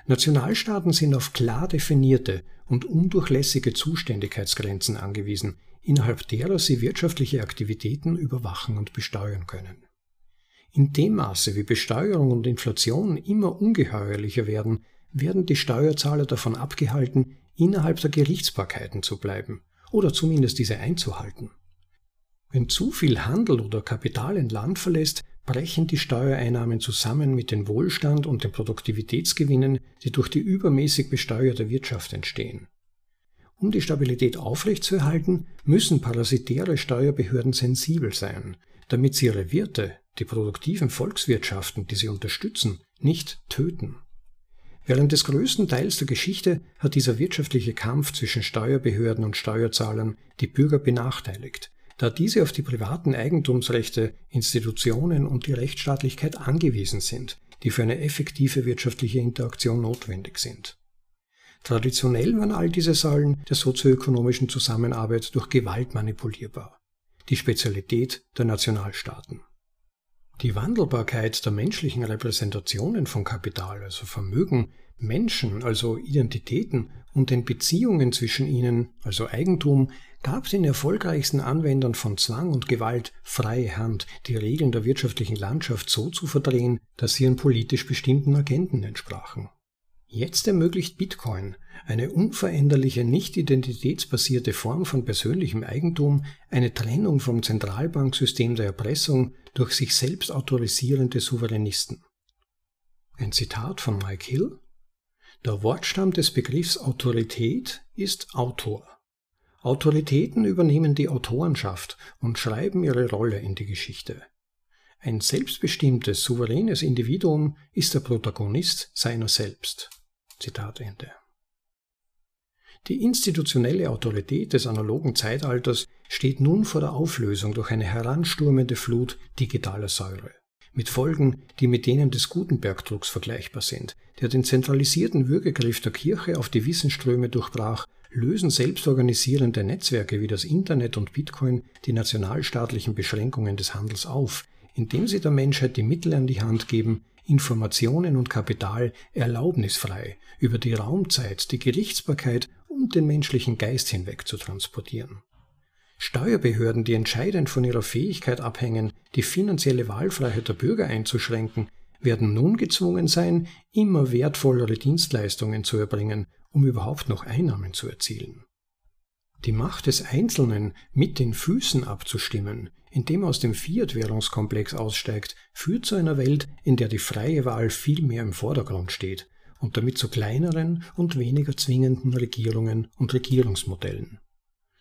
Nationalstaaten sind auf klar definierte und undurchlässige Zuständigkeitsgrenzen angewiesen, innerhalb derer sie wirtschaftliche Aktivitäten überwachen und besteuern können. In dem Maße, wie Besteuerung und Inflation immer ungeheuerlicher werden, werden die Steuerzahler davon abgehalten, innerhalb der Gerichtsbarkeiten zu bleiben oder zumindest diese einzuhalten. Wenn zu viel Handel oder Kapital ein Land verlässt, brechen die Steuereinnahmen zusammen mit dem Wohlstand und den Produktivitätsgewinnen, die durch die übermäßig besteuerte Wirtschaft entstehen. Um die Stabilität aufrechtzuerhalten, müssen parasitäre Steuerbehörden sensibel sein, damit sie ihre Wirte, die produktiven Volkswirtschaften, die sie unterstützen, nicht töten. Während des größten Teils der Geschichte hat dieser wirtschaftliche Kampf zwischen Steuerbehörden und Steuerzahlern die Bürger benachteiligt, da diese auf die privaten Eigentumsrechte, Institutionen und die Rechtsstaatlichkeit angewiesen sind, die für eine effektive wirtschaftliche Interaktion notwendig sind. Traditionell waren all diese Säulen der sozioökonomischen Zusammenarbeit durch Gewalt manipulierbar, die Spezialität der Nationalstaaten. Die Wandelbarkeit der menschlichen Repräsentationen von Kapital, also Vermögen, Menschen, also Identitäten und den Beziehungen zwischen ihnen, also Eigentum, gab den erfolgreichsten Anwendern von Zwang und Gewalt freie Hand, die Regeln der wirtschaftlichen Landschaft so zu verdrehen, dass sie ihren politisch bestimmten Agenten entsprachen. Jetzt ermöglicht Bitcoin, eine unveränderliche, nicht identitätsbasierte Form von persönlichem Eigentum, eine Trennung vom Zentralbanksystem der Erpressung durch sich selbst autorisierende Souveränisten. Ein Zitat von Mike Hill Der Wortstamm des Begriffs Autorität ist Autor. Autoritäten übernehmen die Autorenschaft und schreiben ihre Rolle in die Geschichte. Ein selbstbestimmtes, souveränes Individuum ist der Protagonist seiner selbst. Zitat Ende. Die institutionelle Autorität des analogen Zeitalters steht nun vor der Auflösung durch eine heranstürmende Flut digitaler Säure, mit Folgen, die mit denen des Gutenberg-Drucks vergleichbar sind, der den zentralisierten Würgegriff der Kirche auf die Wissensströme durchbrach, lösen selbstorganisierende Netzwerke wie das Internet und Bitcoin die nationalstaatlichen Beschränkungen des Handels auf, indem sie der Menschheit die Mittel an die Hand geben, Informationen und Kapital erlaubnisfrei über die Raumzeit, die Gerichtsbarkeit und den menschlichen Geist hinweg zu transportieren. Steuerbehörden, die entscheidend von ihrer Fähigkeit abhängen, die finanzielle Wahlfreiheit der Bürger einzuschränken, werden nun gezwungen sein, immer wertvollere Dienstleistungen zu erbringen, um überhaupt noch Einnahmen zu erzielen. Die Macht des Einzelnen mit den Füßen abzustimmen, indem er aus dem Fiat-Währungskomplex aussteigt, führt zu einer Welt, in der die freie Wahl viel mehr im Vordergrund steht und damit zu kleineren und weniger zwingenden Regierungen und Regierungsmodellen.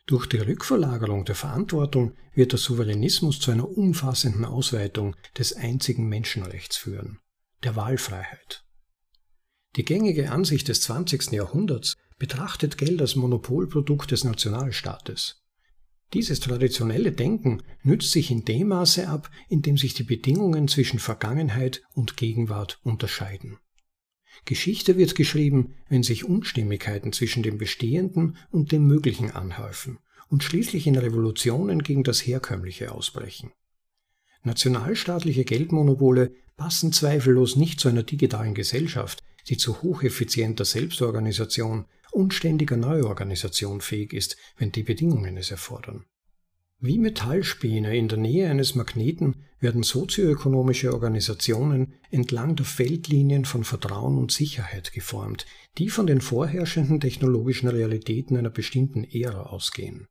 Durch die Rückverlagerung der Verantwortung wird der Souveränismus zu einer umfassenden Ausweitung des einzigen Menschenrechts führen, der Wahlfreiheit. Die gängige Ansicht des 20. Jahrhunderts betrachtet Geld als Monopolprodukt des Nationalstaates. Dieses traditionelle Denken nützt sich in dem Maße ab, in dem sich die Bedingungen zwischen Vergangenheit und Gegenwart unterscheiden. Geschichte wird geschrieben, wenn sich Unstimmigkeiten zwischen dem Bestehenden und dem Möglichen anhäufen und schließlich in Revolutionen gegen das Herkömmliche ausbrechen. Nationalstaatliche Geldmonopole passen zweifellos nicht zu einer digitalen Gesellschaft, die zu hocheffizienter Selbstorganisation und ständiger Neuorganisation fähig ist, wenn die Bedingungen es erfordern. Wie Metallspäne in der Nähe eines Magneten werden sozioökonomische Organisationen entlang der Feldlinien von Vertrauen und Sicherheit geformt, die von den vorherrschenden technologischen Realitäten einer bestimmten Ära ausgehen.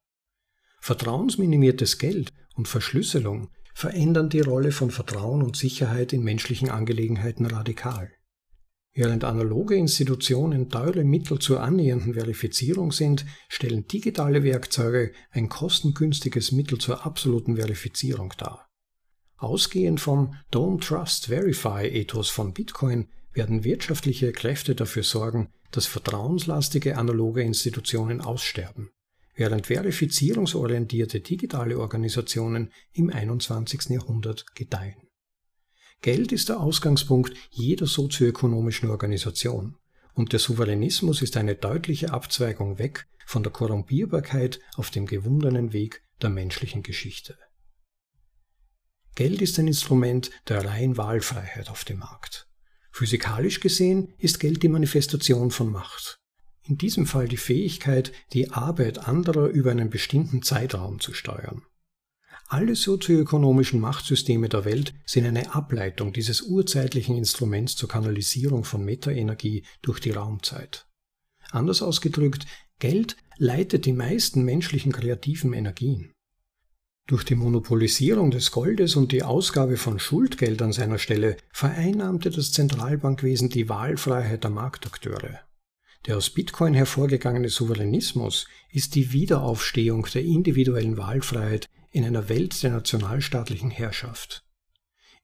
Vertrauensminimiertes Geld und Verschlüsselung verändern die Rolle von Vertrauen und Sicherheit in menschlichen Angelegenheiten radikal. Während analoge Institutionen teure Mittel zur annähernden Verifizierung sind, stellen digitale Werkzeuge ein kostengünstiges Mittel zur absoluten Verifizierung dar. Ausgehend vom Don't Trust Verify Ethos von Bitcoin werden wirtschaftliche Kräfte dafür sorgen, dass vertrauenslastige analoge Institutionen aussterben, während verifizierungsorientierte digitale Organisationen im 21. Jahrhundert gedeihen. Geld ist der Ausgangspunkt jeder sozioökonomischen Organisation. Und der Souveränismus ist eine deutliche Abzweigung weg von der Korrumpierbarkeit auf dem gewundenen Weg der menschlichen Geschichte. Geld ist ein Instrument der reinen Wahlfreiheit auf dem Markt. Physikalisch gesehen ist Geld die Manifestation von Macht. In diesem Fall die Fähigkeit, die Arbeit anderer über einen bestimmten Zeitraum zu steuern. Alle sozioökonomischen Machtsysteme der Welt sind eine Ableitung dieses urzeitlichen Instruments zur Kanalisierung von Metaenergie durch die Raumzeit. Anders ausgedrückt, Geld leitet die meisten menschlichen kreativen Energien. Durch die Monopolisierung des Goldes und die Ausgabe von Schuldgeld an seiner Stelle vereinnahmte das Zentralbankwesen die Wahlfreiheit der Marktakteure. Der aus Bitcoin hervorgegangene Souveränismus ist die Wiederaufstehung der individuellen Wahlfreiheit in einer Welt der nationalstaatlichen Herrschaft.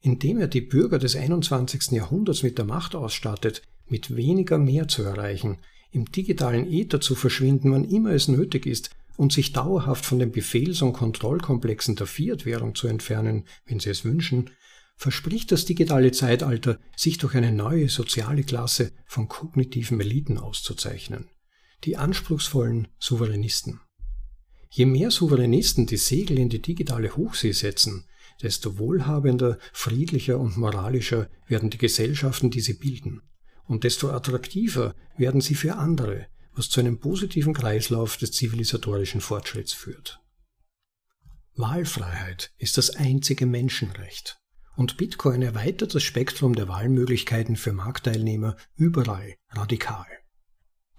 Indem er die Bürger des 21. Jahrhunderts mit der Macht ausstattet, mit weniger mehr zu erreichen, im digitalen Äther zu verschwinden, wann immer es nötig ist, und sich dauerhaft von den Befehls- und Kontrollkomplexen der Fiat-Währung zu entfernen, wenn sie es wünschen, verspricht das digitale Zeitalter, sich durch eine neue soziale Klasse von kognitiven Eliten auszuzeichnen, die anspruchsvollen Souveränisten. Je mehr Souveränisten die Segel in die digitale Hochsee setzen, desto wohlhabender, friedlicher und moralischer werden die Gesellschaften, die sie bilden. Und desto attraktiver werden sie für andere, was zu einem positiven Kreislauf des zivilisatorischen Fortschritts führt. Wahlfreiheit ist das einzige Menschenrecht. Und Bitcoin erweitert das Spektrum der Wahlmöglichkeiten für Marktteilnehmer überall radikal.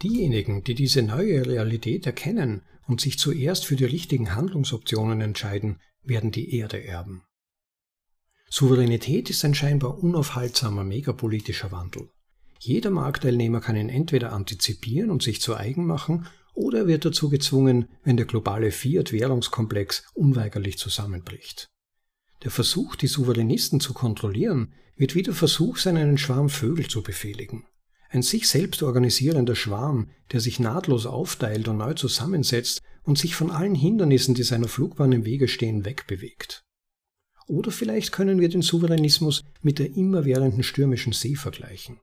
Diejenigen, die diese neue Realität erkennen und sich zuerst für die richtigen Handlungsoptionen entscheiden, werden die Erde erben. Souveränität ist ein scheinbar unaufhaltsamer megapolitischer Wandel. Jeder Marktteilnehmer kann ihn entweder antizipieren und sich zu eigen machen, oder er wird dazu gezwungen, wenn der globale Fiat-Währungskomplex unweigerlich zusammenbricht. Der Versuch, die Souveränisten zu kontrollieren, wird wie der Versuch sein, einen Schwarm Vögel zu befehligen. Ein sich selbst organisierender Schwarm, der sich nahtlos aufteilt und neu zusammensetzt und sich von allen Hindernissen, die seiner Flugbahn im Wege stehen, wegbewegt. Oder vielleicht können wir den Souveränismus mit der immerwährenden stürmischen See vergleichen.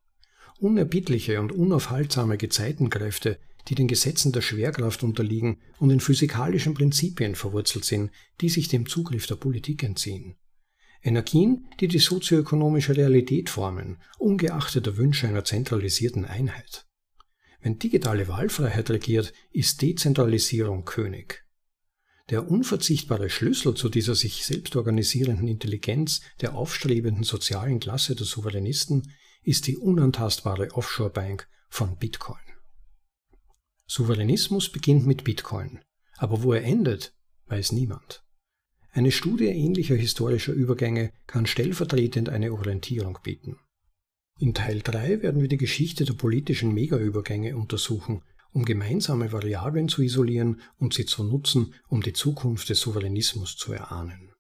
Unerbittliche und unaufhaltsame Gezeitenkräfte, die den Gesetzen der Schwerkraft unterliegen und in physikalischen Prinzipien verwurzelt sind, die sich dem Zugriff der Politik entziehen. Energien, die die sozioökonomische Realität formen, ungeachtet der Wünsche einer zentralisierten Einheit. Wenn digitale Wahlfreiheit regiert, ist Dezentralisierung König. Der unverzichtbare Schlüssel zu dieser sich selbst organisierenden Intelligenz der aufstrebenden sozialen Klasse der Souveränisten ist die unantastbare Offshore-Bank von Bitcoin. Souveränismus beginnt mit Bitcoin, aber wo er endet, weiß niemand. Eine Studie ähnlicher historischer Übergänge kann stellvertretend eine Orientierung bieten. In Teil 3 werden wir die Geschichte der politischen Megaübergänge untersuchen, um gemeinsame Variablen zu isolieren und sie zu nutzen, um die Zukunft des Souveränismus zu erahnen.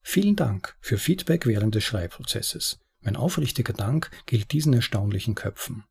Vielen Dank für Feedback während des Schreibprozesses. Mein aufrichtiger Dank gilt diesen erstaunlichen Köpfen.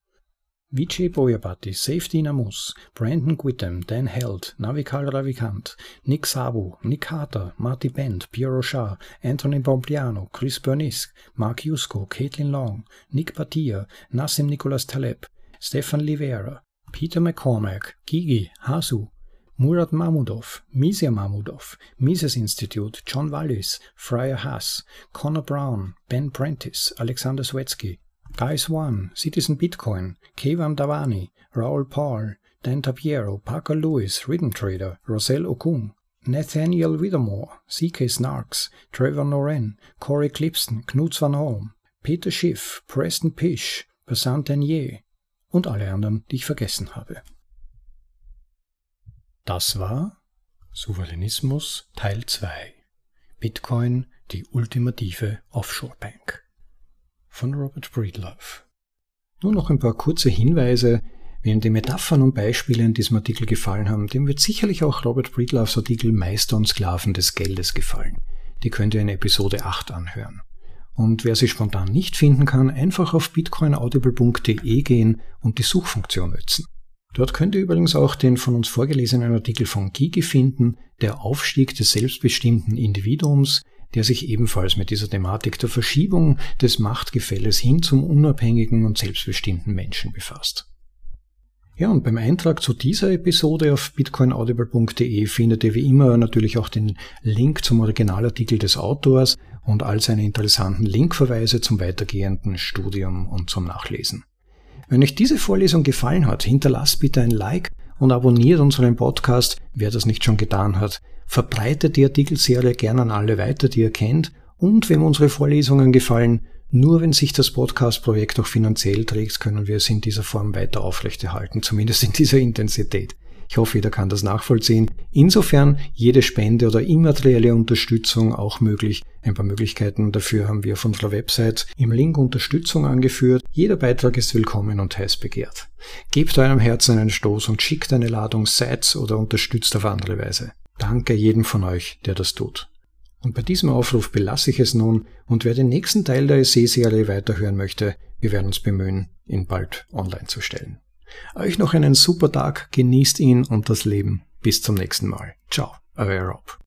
Vijay Boyabati, Safety Namus, Brandon Gwitham, Dan Held, Navikal Ravikant, Nick Sabu, Nick Carter, Marty Bent, Pierre Rochard, Anthony Bompliano, Chris Bernisk, Mark Yusko, Caitlin Long, Nick Patia, Nassim Nicholas Taleb, Stefan Livera, Peter McCormack, Gigi, Hasu, Murat Mamudov, Misia Mamudov, Mises Institute, John Wallis, Friar Haas, Connor Brown, Ben Prentice, Alexander Swetsky, Guys One, Citizen Bitcoin, Kevan Davani, Raoul Paul, Dan Tapiero, Parker Lewis, Rhythm Trader, Roselle Okun, Nathaniel Whittemore, C.K. Snarks, Trevor Noren, Corey Clipston, Knut van Holm, Peter Schiff, Preston Pish, Basant Denier und alle anderen, die ich vergessen habe. Das war Souveränismus Teil 2 Bitcoin, die ultimative Offshore-Bank von Robert Breedlove. Nur noch ein paar kurze Hinweise. Wem die Metaphern und Beispiele in diesem Artikel gefallen haben, dem wird sicherlich auch Robert Breedloves Artikel Meister und Sklaven des Geldes gefallen. Die könnt ihr in Episode 8 anhören. Und wer sie spontan nicht finden kann, einfach auf bitcoinaudible.de gehen und die Suchfunktion nutzen. Dort könnt ihr übrigens auch den von uns vorgelesenen Artikel von Gigi finden, der Aufstieg des selbstbestimmten Individuums, der sich ebenfalls mit dieser Thematik der Verschiebung des Machtgefälles hin zum unabhängigen und selbstbestimmten Menschen befasst. Ja, und beim Eintrag zu dieser Episode auf bitcoinaudible.de findet ihr wie immer natürlich auch den Link zum Originalartikel des Autors und all seine interessanten Linkverweise zum weitergehenden Studium und zum Nachlesen. Wenn euch diese Vorlesung gefallen hat, hinterlasst bitte ein Like und abonniert unseren Podcast, wer das nicht schon getan hat. Verbreitet die Artikelserie gerne an alle weiter, die ihr kennt. Und wenn unsere Vorlesungen gefallen, nur wenn sich das Podcast-Projekt auch finanziell trägt, können wir es in dieser Form weiter aufrechterhalten, zumindest in dieser Intensität. Ich hoffe, jeder kann das nachvollziehen. Insofern jede Spende oder immaterielle Unterstützung auch möglich. Ein paar Möglichkeiten dafür haben wir auf unserer Website im Link Unterstützung angeführt. Jeder Beitrag ist willkommen und heiß begehrt. Gebt eurem Herzen einen Stoß und schickt eine Ladung Sites oder unterstützt auf andere Weise. Danke jedem von euch, der das tut. Und bei diesem Aufruf belasse ich es nun und wer den nächsten Teil der Essay-Serie weiterhören möchte, wir werden uns bemühen, ihn bald online zu stellen. Euch noch einen super Tag, genießt ihn und das Leben. Bis zum nächsten Mal. Ciao, euer Rob.